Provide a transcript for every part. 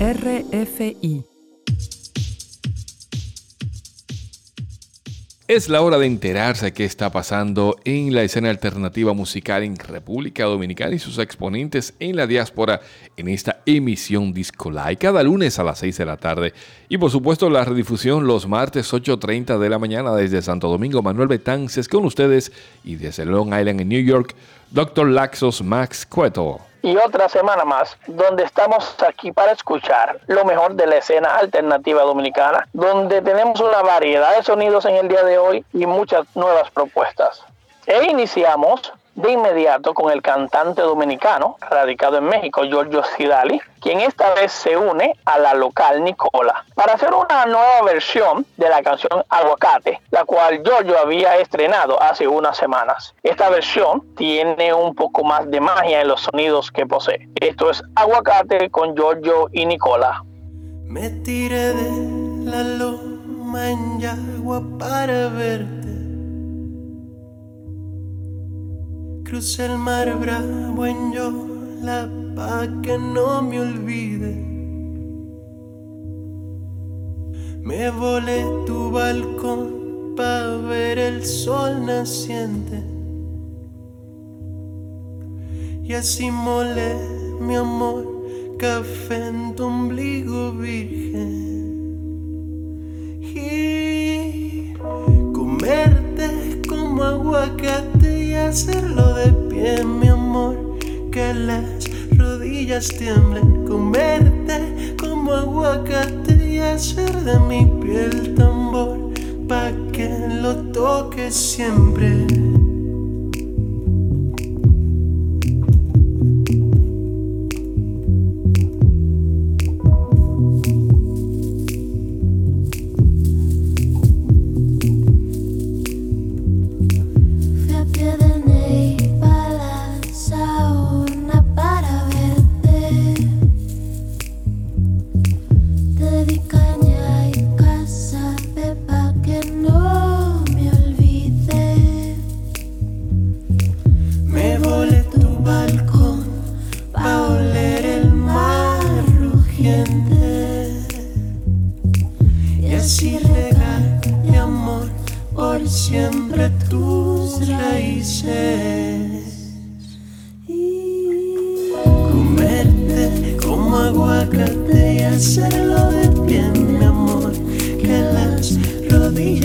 RFI. Es la hora de enterarse qué está pasando en la escena alternativa musical en República Dominicana y sus exponentes en la diáspora en esta emisión Disco Live cada lunes a las 6 de la tarde. Y por supuesto la redifusión los martes 8.30 de la mañana desde Santo Domingo. Manuel Betances con ustedes y desde Long Island en New York, Dr. Laxos Max Cueto y otra semana más, donde estamos aquí para escuchar lo mejor de la escena alternativa dominicana, donde tenemos una variedad de sonidos en el día de hoy y muchas nuevas propuestas. E iniciamos de inmediato con el cantante dominicano radicado en México, Giorgio Sidali, quien esta vez se une a la local Nicola para hacer una nueva versión de la canción Aguacate, la cual Giorgio había estrenado hace unas semanas. Esta versión tiene un poco más de magia en los sonidos que posee. Esto es Aguacate con Giorgio y Nicola. Me tiré de la loma en Yagua para verte Crucé el mar bravo en la pa' que no me olvide. Me volé tu balcón pa' ver el sol naciente. Y así molé mi amor, café en tu ombligo virgen. Y comerte como aguacate hacerlo de pie, mi amor, que las rodillas tiemblen, comerte como aguacate y hacer de mi piel tambor, pa' que lo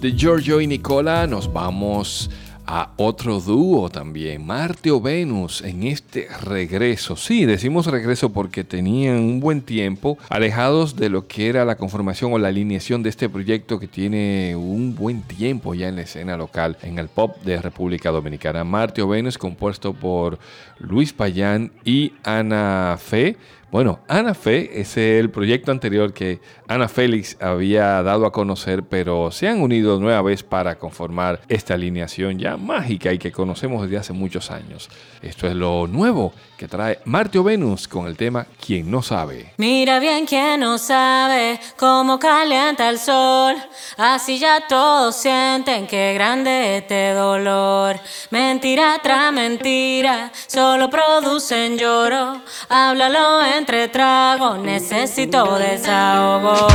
Giorgio y Nicola nos vamos a otro dúo también, Marte o Venus, en este regreso. Sí, decimos regreso porque tenían un buen tiempo alejados de lo que era la conformación o la alineación de este proyecto que tiene un buen tiempo ya en la escena local, en el pop de República Dominicana. Marte o Venus, compuesto por Luis Payán y Ana Fe bueno, Ana Fe es el proyecto anterior que Ana Félix había dado a conocer, pero se han unido nueva vez para conformar esta alineación ya mágica y que conocemos desde hace muchos años. Esto es lo nuevo que trae Marte o Venus con el tema Quien no sabe. Mira bien quien no sabe cómo calienta el sol, así ya todos sienten que grande este dolor. Mentira tras mentira, solo producen lloro, háblalo en entre tragos necesito desahogo.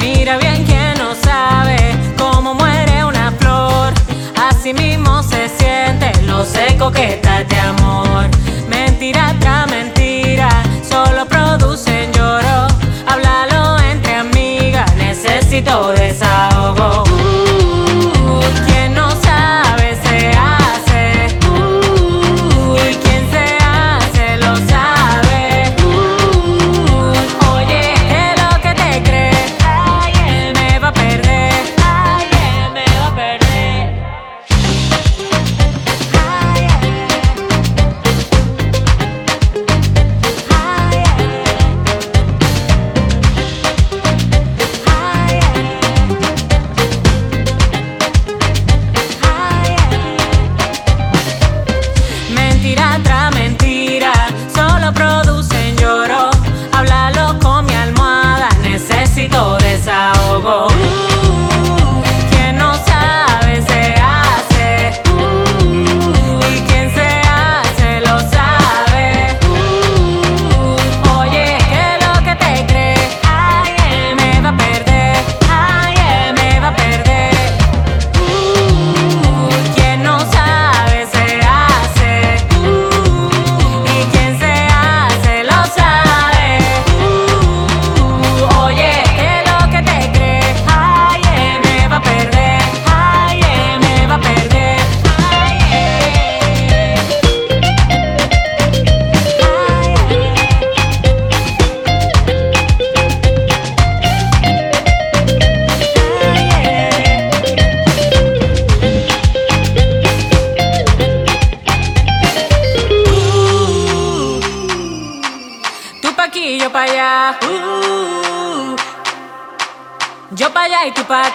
Mira bien quien no sabe cómo muere una flor, así mismo se siente lo seco que está este amor. Mentira tras mentira, solo producen lloro. Háblalo entre amigas, necesito desahogo.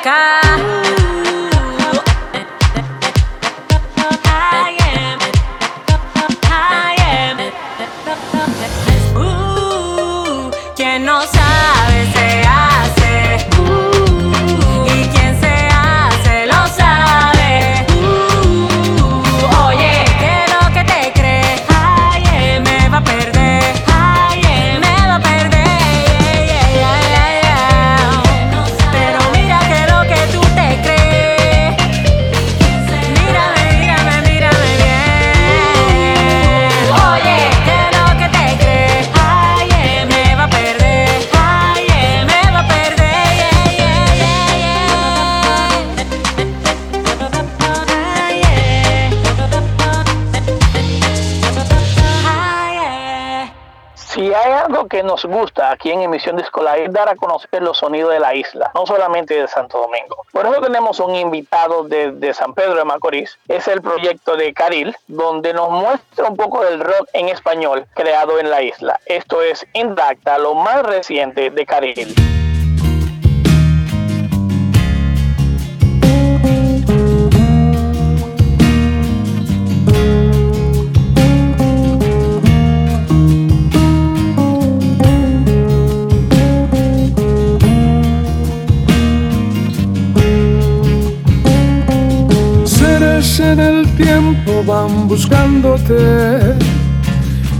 acá. Nos gusta aquí en Emisión Discolar es dar a conocer los sonidos de la isla, no solamente de Santo Domingo. Por eso tenemos un invitado de, San Pedro de Macorís, es el proyecto de Caril, donde nos muestra un poco del rock en español creado en la isla. Esto es Indacta, lo más reciente de Caril. En el tiempo van buscándote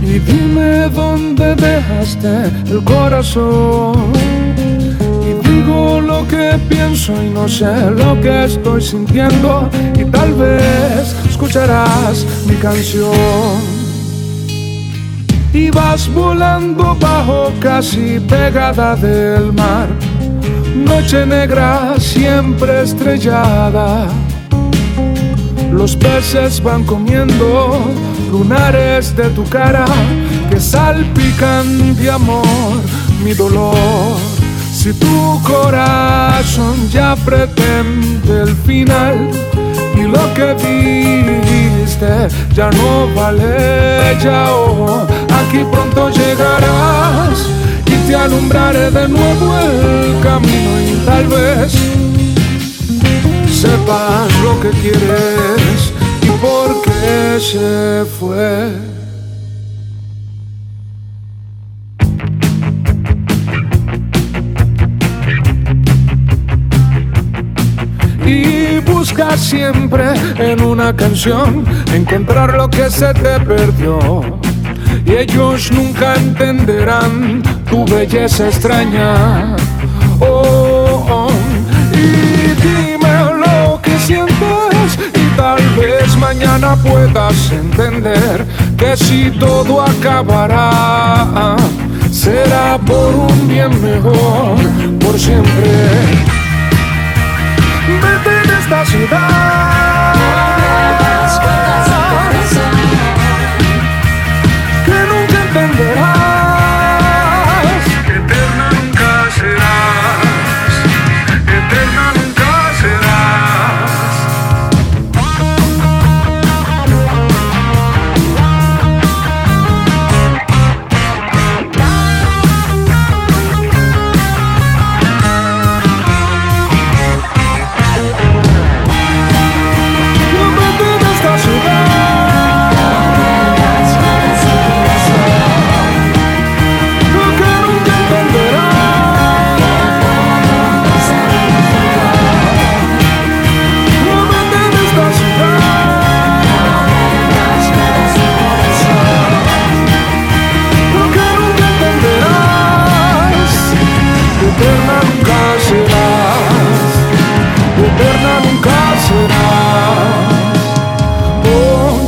y dime dónde dejaste el corazón. Y digo lo que pienso y no sé lo que estoy sintiendo y tal vez escucharás mi canción. Y vas volando bajo casi pegada del mar, noche negra siempre estrellada los peces van comiendo lunares de tu cara que salpican de amor mi dolor. Si tu corazón ya pretende el final y lo que viste ya no vale ya oh, aquí pronto llegarás y te alumbraré de nuevo el camino y tal vez sepas lo que quieres y por qué se fue. Y busca siempre en una canción encontrar lo que se te perdió. Y ellos nunca entenderán tu belleza extraña. Tal vez mañana puedas entender que si todo acabará, será por un bien mejor, por siempre. Vete de esta ciudad.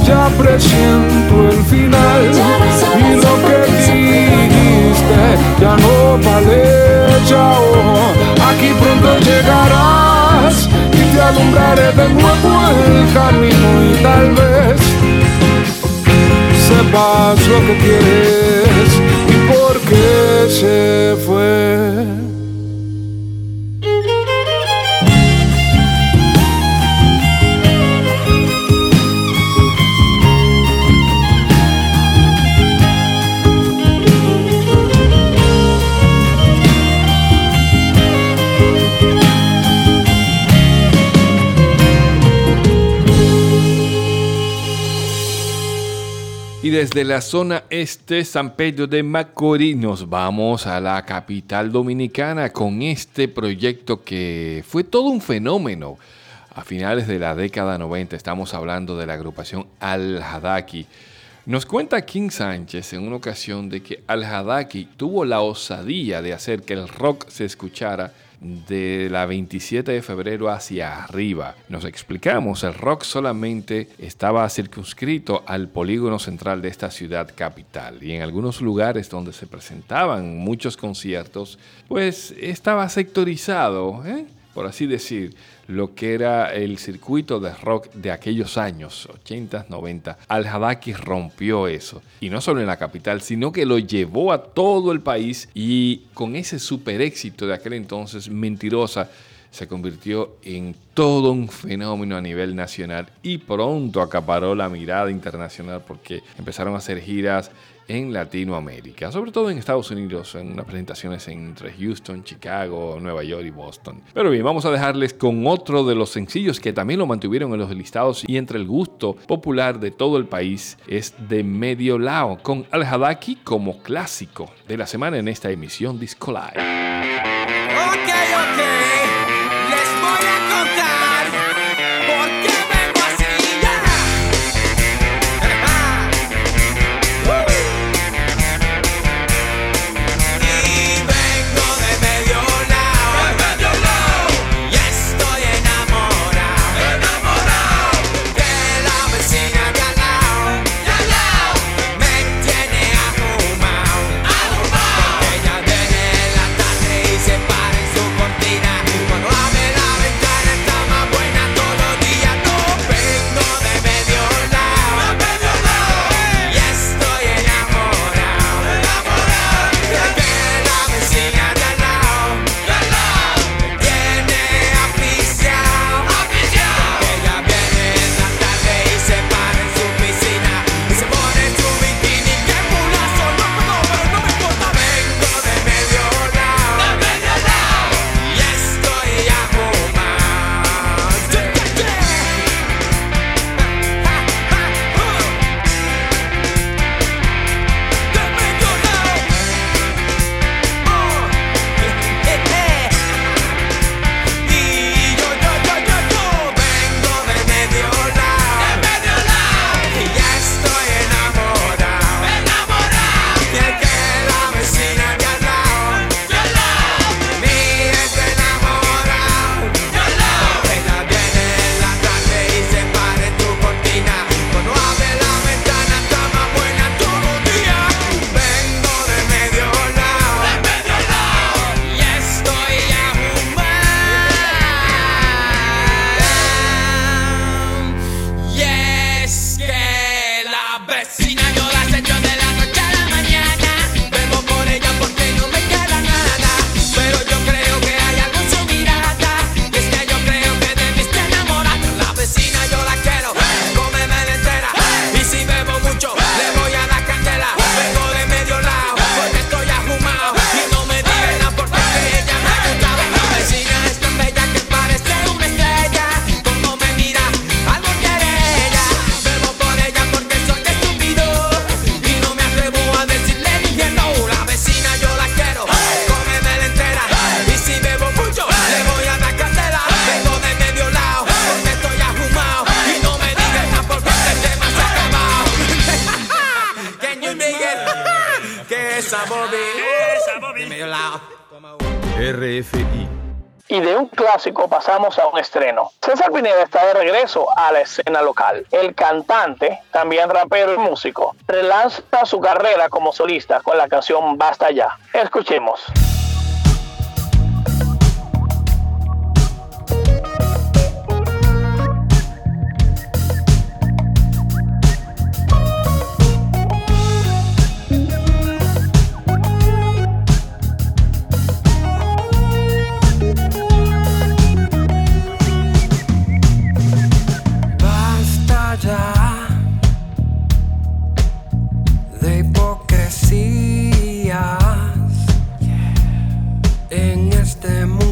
Ya presiento el final y lo que dijiste ya no vale. Chao, aquí pronto llegarás y te alumbraré de nuevo el camino y tal vez sepas lo que quieres y por qué se fue. Desde la zona este, San Pedro de Macorís, nos vamos a la capital dominicana con este proyecto que fue todo un fenómeno. A finales de la década 90 estamos hablando de la agrupación Al-Hadaki. Nos cuenta King Sánchez en una ocasión de que Al-Hadaki tuvo la osadía de hacer que el rock se escuchara de la 27 de febrero hacia arriba. Nos explicamos, el rock solamente estaba circunscrito al polígono central de esta ciudad capital y en algunos lugares donde se presentaban muchos conciertos, pues estaba sectorizado, ¿eh? por así decir, lo que era el circuito de rock de aquellos años, 80, 90. Al-Hadaki rompió eso. Y no solo en la capital, sino que lo llevó a todo el país y con ese super éxito de aquel entonces, Mentirosa, se convirtió en todo un fenómeno a nivel nacional y pronto acaparó la mirada internacional porque empezaron a hacer giras en Latinoamérica, sobre todo en Estados Unidos, en unas presentaciones entre Houston, Chicago, Nueva York y Boston. Pero bien, vamos a dejarles con otro de los sencillos que también lo mantuvieron en los listados y entre el gusto popular de todo el país es de Medio Lao, con Al Hadaki como clásico de la semana en esta emisión Disco Live. Ok, ok, Y de un clásico pasamos a un estreno. César Pineda está de regreso a la escena local. El cantante, también rapero y músico, relanza su carrera como solista con la canción Basta Ya. Escuchemos. este mundo.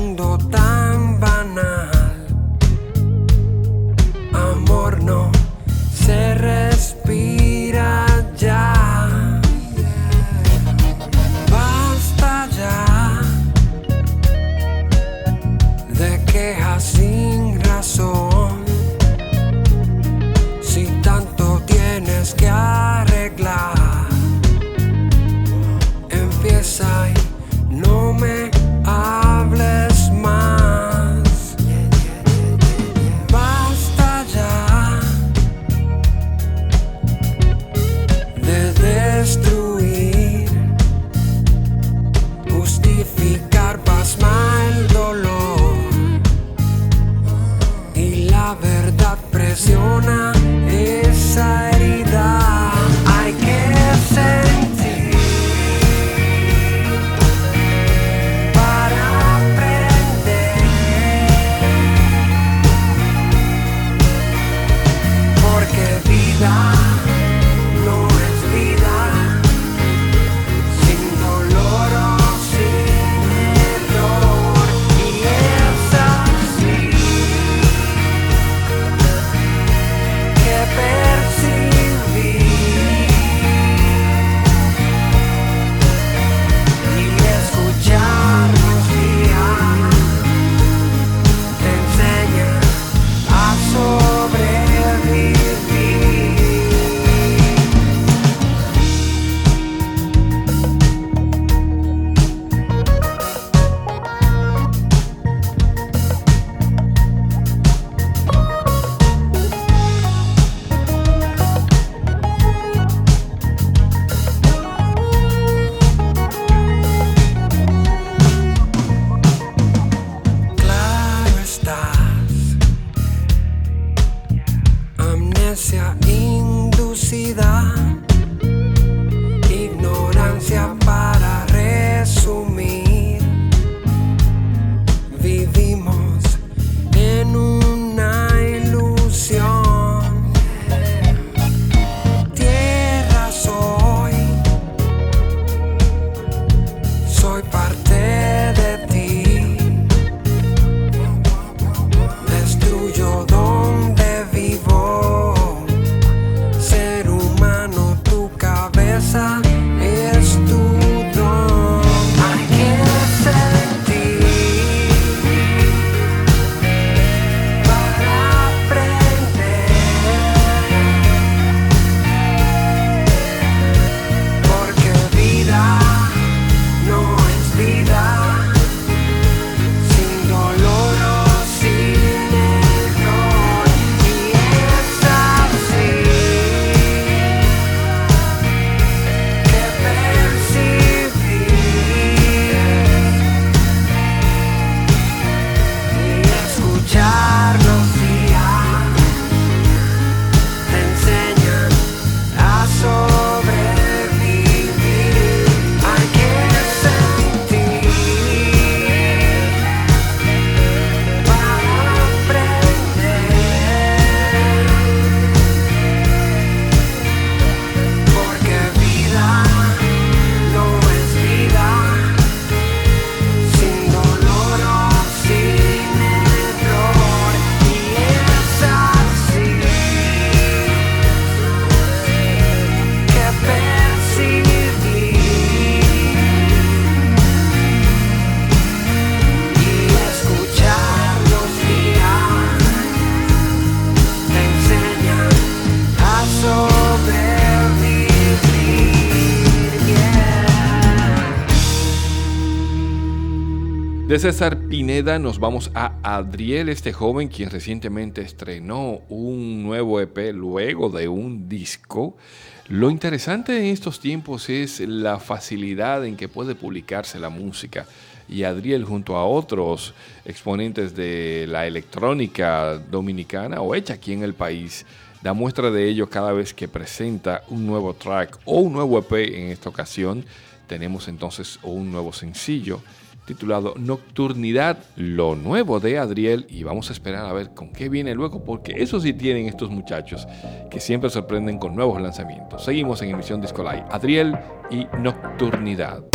César Pineda nos vamos a Adriel, este joven quien recientemente estrenó un nuevo EP luego de un disco. Lo interesante en estos tiempos es la facilidad en que puede publicarse la música. Y Adriel junto a otros exponentes de la electrónica dominicana o hecha aquí en el país, da muestra de ello cada vez que presenta un nuevo track o un nuevo EP en esta ocasión. Tenemos entonces un nuevo sencillo titulado Nocturnidad, lo nuevo de Adriel y vamos a esperar a ver con qué viene luego porque eso sí tienen estos muchachos que siempre sorprenden con nuevos lanzamientos. Seguimos en emisión Disco Live. Adriel y Nocturnidad.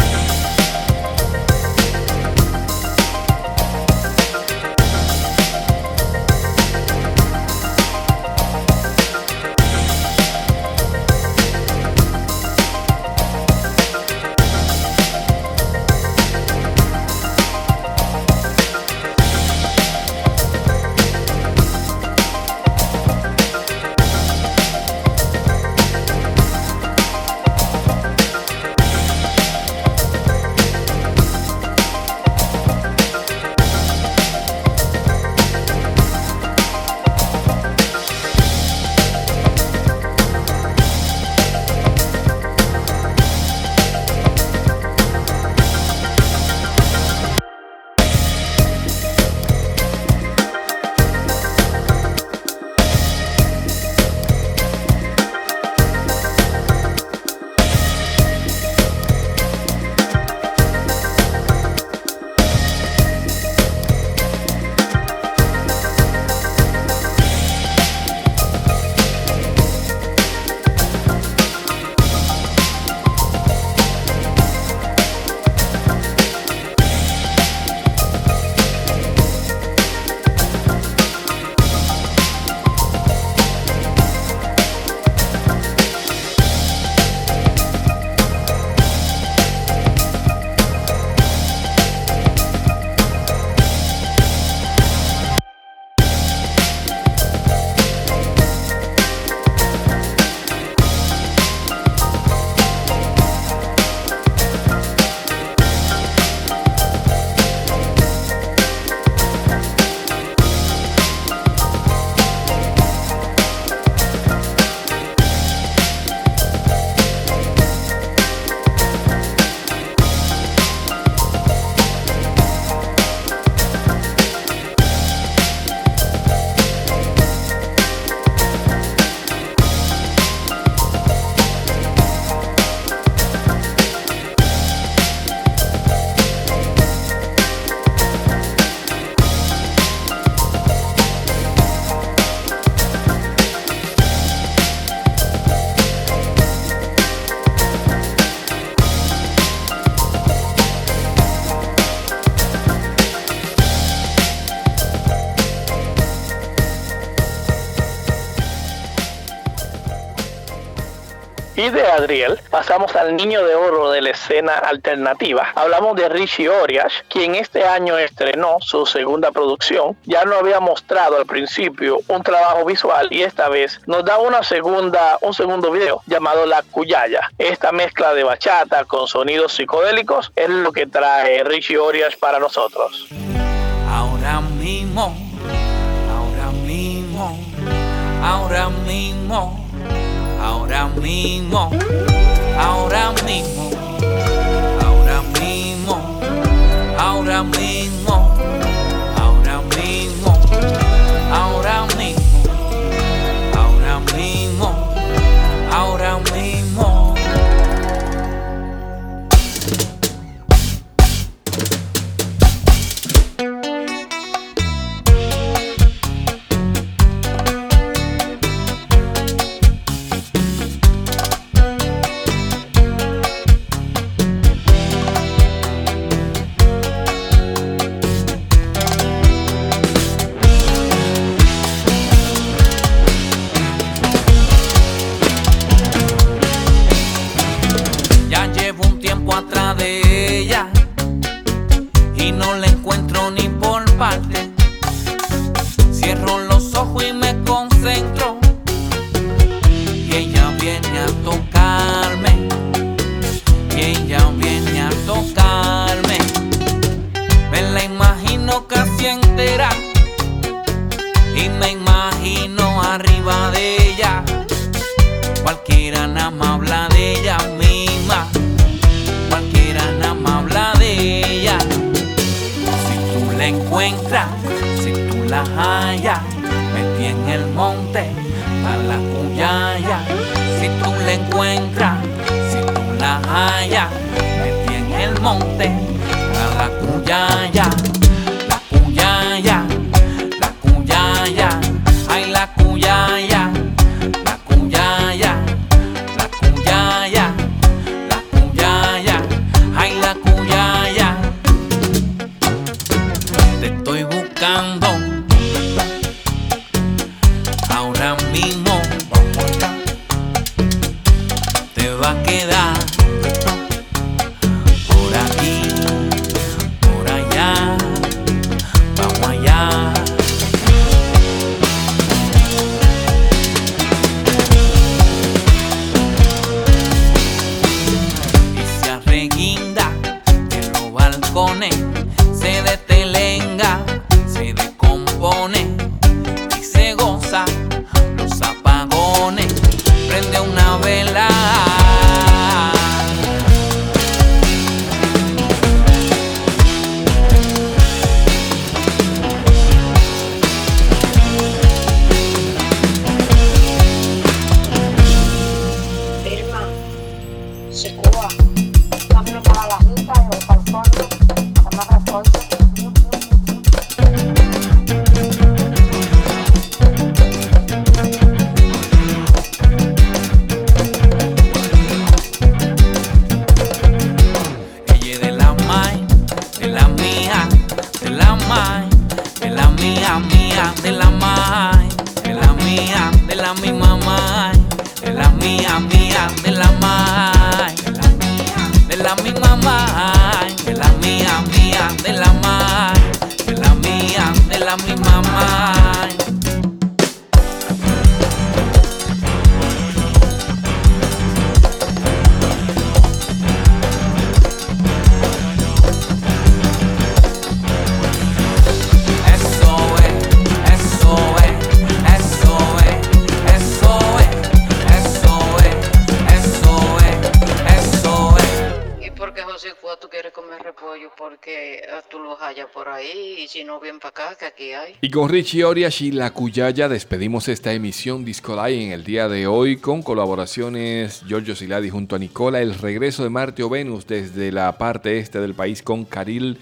De Adriel, pasamos al niño de oro de la escena alternativa. Hablamos de Richie Orias, quien este año estrenó su segunda producción. Ya no había mostrado al principio un trabajo visual y esta vez nos da una segunda, un segundo video llamado La Cuyaya. Esta mezcla de bachata con sonidos psicodélicos es lo que trae Richie Orias para nosotros. Ahora mismo, ahora mismo, ahora mismo ahora mismo, ahora mismo, ahora mismo, ahora mismo, si tú la hallas, metí en el monte a la cuyaya. Si tú la encuentras, si tú la hallas, metí en el monte a la cuyaya. De la mai, de la mía, mía, de la mai, de la mía, de la misma mai, de la mía, mía, de la mai, de la misma mai, de la mía, mía, de la mai, de la mía, de la misma mai. Y con Richie Orias y La Cuyaya despedimos esta emisión Disco Live en el día de hoy con colaboraciones Giorgio Siladi junto a Nicola, el regreso de Marte o Venus desde la parte este del país con Caril,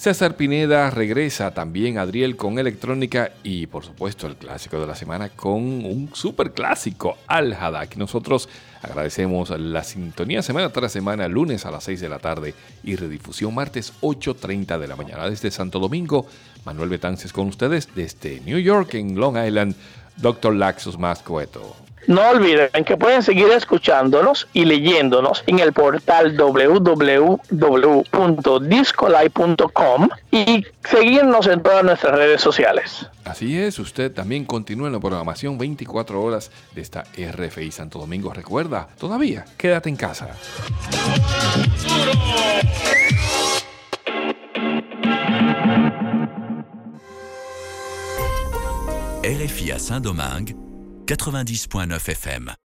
César Pineda regresa también Adriel con electrónica y por supuesto el clásico de la semana con un super clásico Al Hadak. Nosotros agradecemos la sintonía semana tras semana, lunes a las 6 de la tarde y redifusión martes 8.30 de la mañana desde Santo Domingo. Manuel Betances con ustedes desde New York en Long Island, Dr. Laxus Mascoeto. No olviden que pueden seguir escuchándonos y leyéndonos en el portal www.discolite.com y seguirnos en todas nuestras redes sociales. Así es, usted también continúa en la programación 24 horas de esta RFI Santo Domingo. Recuerda, todavía quédate en casa. RFI à Saint-Domingue, 90.9 FM.